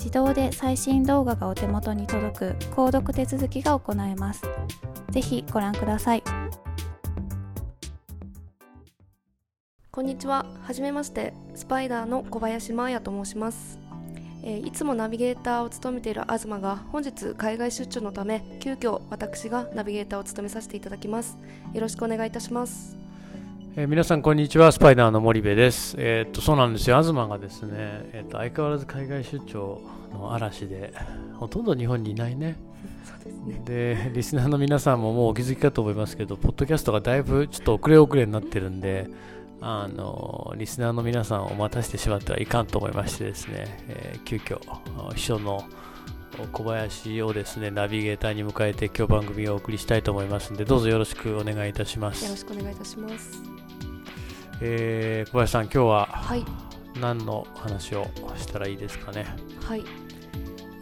自動で最新動画がお手元に届く購読手続きが行えます。ぜひご覧ください。こんにちは。はじめまして。スパイダーの小林真彩と申します。えー、いつもナビゲーターを務めている東が本日海外出張のため急遽私がナビゲーターを務めさせていただきます。よろしくお願いいたします。えー、皆さんこんにちはスパイダーの森部です、えー、っとそうなんですよ。東がですね、えー、っと相変わらず海外出張の嵐でほとんど日本にいないね。で、ね、リスナーの皆さんももうお気づきかと思いますけどポッドキャストがだいぶちょっと遅れ遅れになってるんであのリスナーの皆さんを待たせてしまってはいかんと思いましてですね、えー、急遽秘書の小林をですねナビゲーターに迎えて今日番組をお送りしたいと思いますのでどうぞよろしくお願いいたします。よろしくお願いいたします。えー、小林さん今日は何の話をしたらいいですかね？はい、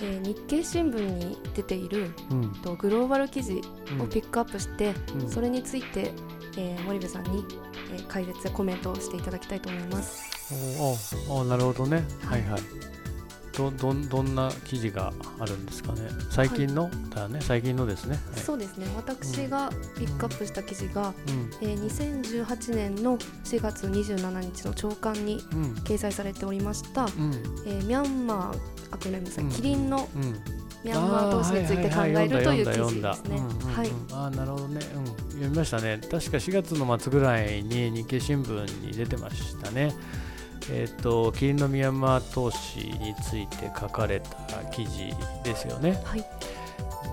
えー、日経新聞に出ている、うん、とグローバル記事をピックアップして、うん、それについて、えー、森部さんに、えー、解説やコメントをしていただきたいと思います。おおなるほどね。はいはいどどどんな記事があるんですかね。最近の、はい、だね。最近のですね、はい、そうですね。私がピックアップした記事が、うん、えー、2018年の4月27日の朝刊に掲載されておりました、うん、えー、ミャンマーあごめんなさい、うん、キリンの、ミャンマー投資について考えるという記事ですね。はい。あなるほどね、うん。読みましたね。確か4月の末ぐらいに日経新聞に出てましたね。えーと、キリンのミャンマー投資について書かれた記事ですよね。はい、で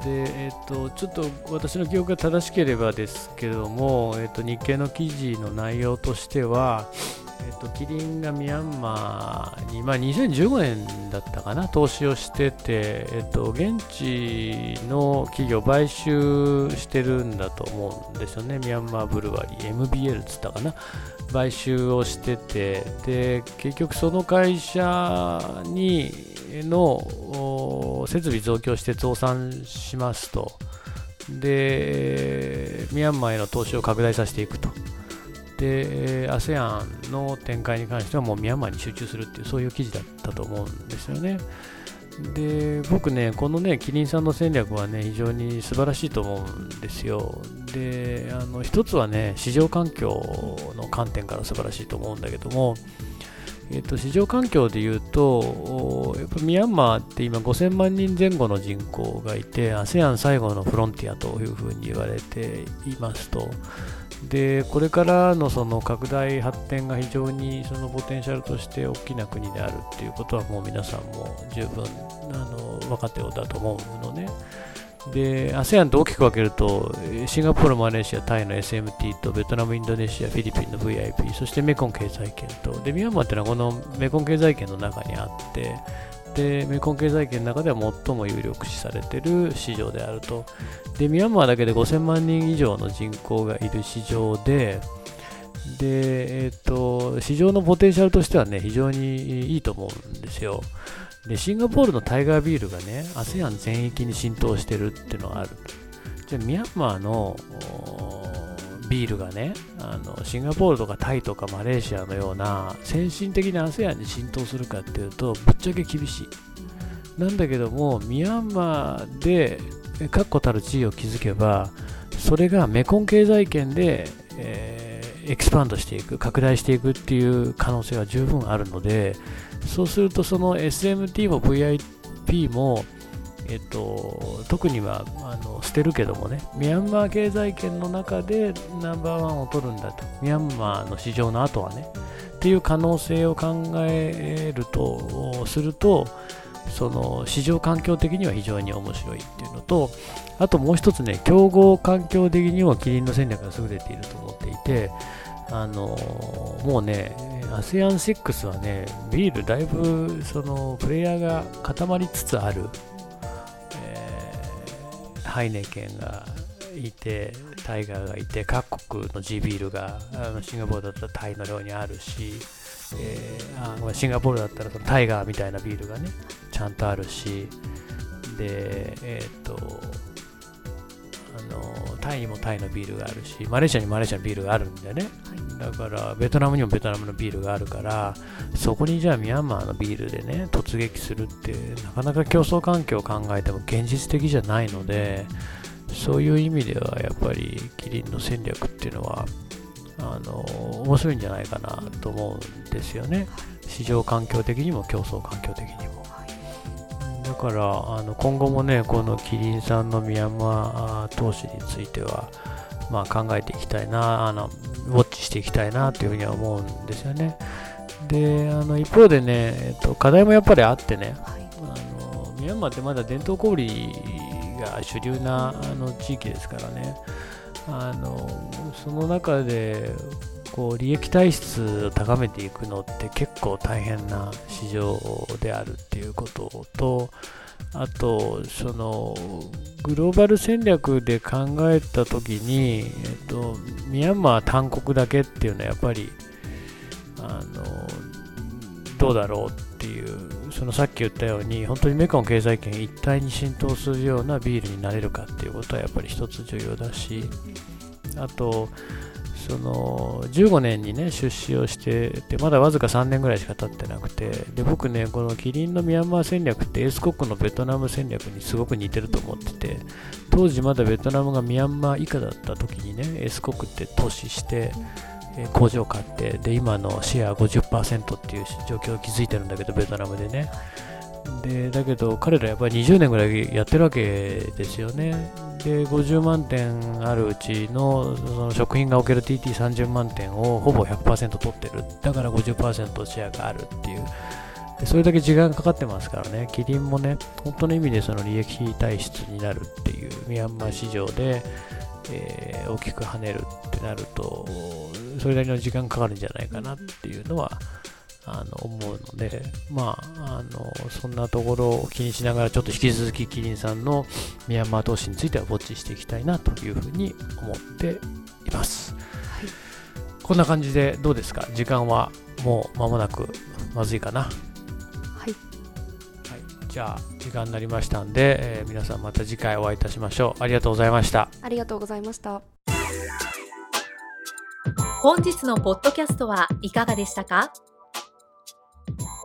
えーと、ちょっと私の記憶が正しければですけれども、えーと、日経の記事の内容としては、えー、とキリンがミャンマーに、まあ、2015年だったかな投資をしてて、えー、と現地の企業買収してるんだと思うんですよね。ミャンマーブルワリー MBL っつったかな。買収をしててで結局その会社にの設備増強して増産しますと。でミャンマーへの投資を拡大させていくと。で ASEAN の展開に関してはもうミャンマーに集中するっていうそういう記事だったと思うんですよね。で僕ね、このね、キリンさんの戦略はね、非常に素晴らしいと思うんですよ。で、あの一つはね、市場環境の観点から素晴らしいと思うんだけども、えっと、市場環境でいうと、やっぱミャンマーって今5000万人前後の人口がいて、ASEAN 最後のフロンティアというふうに言われていますと、でこれからのその拡大発展が非常にそのポテンシャルとして大きな国であるっていうことはもう皆さんも十分あの分かっておったと思うのね。で、ASEAN と大きく分けると、シンガポール、マレーシア、タイの SMT と、ベトナム、インドネシア、フィリピンの VIP、そしてメコン経済圏と、で、ミャンマーっていうのはこのメコン経済圏の中にあって、で、メコン経済圏の中では最も有力視されている市場であると。で、ミャンマーだけで5000万人以上の人口がいる市場で、で、えっ、ー、と、市場のポテンシャルとしてはね、非常にいいと思うんですよ。で、シンガポールのタイガービールがね、ASEAN 全域に浸透してるっていうのがある。じゃあ、ミャンマーのビールがね、あのシンガポールとかタイとかマレーシアのような先進的な ASEAN に浸透するかっていうと、ぶっちゃけ厳しい。なんだけども、ミャンマーで確固たる地位を築けば、それがメコン経済圏で、えー、エキスパンドしていく、拡大していくっていう可能性は十分あるので、そうするとその SMT も VIP も、えっと、特にはあの捨てるけどもね、ミャンマー経済圏の中でナンバーワンを取るんだと、ミャンマーの市場の後はね、っていう可能性を考えると、すると、その市場環境的には非常に面白いっていうのと、あともう一つね、競合環境的にもキリンの戦略が優れていると思っていて、あのもうね、ASEAN6 はね、ビールだいぶそのプレイヤーが固まりつつある、ハイネケンがいて、タイガーがいて、各国の地ビールがあのシンガポールだったらタイの量にあるし、えー、あシンガポールだったらそのタイガーみたいなビールがね、ちゃんとあるし、で、えっ、ー、と、タイにもタイのビールがあるし、マレーシアにマレーシアのビールがあるんだよね。だから、ベトナムにもベトナムのビールがあるから、そこにじゃあミャンマーのビールでね、突撃するって、なかなか競争環境を考えても現実的じゃないので、そういう意味ではやっぱりキリンの戦略っていうのは、あの面白いんじゃないかなと思うんですよね。市場環境的にも競争環境的にも。だからあの今後もね、このキリンさんのミャンマー投資については、まあ、考えていきたいな、あのウォッチしていきたいなというふうには思うんですよね。で、あの一方でね、えっと、課題もやっぱりあってね、はい、あのミャンマーってまだ伝統小売が主流なあの地域ですからね、あのその中でこう利益体質を高めていくのって結構大変な市場であるっていうことと、あと、その、グローバル戦略で考えたときに、えっと、ミャンマー単国だけっていうのはやっぱり、あの、どうだろうっていう、そのさっき言ったように、本当にメカン経済圏一体に浸透するようなビールになれるかっていうことはやっぱり一つ重要だし、あと、その15年にね出資をしててまだわずか3年ぐらいしか経ってなくてで僕ねこのキリンのミャンマー戦略ってエース国のベトナム戦略にすごく似てると思ってて当時まだベトナムがミャンマー以下だった時にねエース国って投資して、工場を買ってで今のシェア50%っていう状況を築いてるんだけどベトナムでね。でだけど彼らやっぱり20年ぐらいやってるわけですよね。で50万点あるうちのその食品が置ける TT30 万点をほぼ100%取ってる。だから50%シェアがあるっていう。それだけ時間がかかってますからね。キリンもね本当の意味でその利益体質になるっていう。ミャンマー市場で、えー、大きく跳ねるってなるとそれなりの時間かかるんじゃないかなっていうのはあの思うので、まあ、あのそんなところを気にしながら、ちょっと引き続きキリンさんのミャンマー投資についてはウォッチしていきたいなというふうに思っています。はい、こんな感じでどうですか？時間はもう間もなくまずいかな？はい。はい、じゃあ、時間になりましたんで、えー、皆さんまた次回お会いいたしましょう。ありがとうございました。ありがとうございました。本日のポッドキャストはいかがでしたか？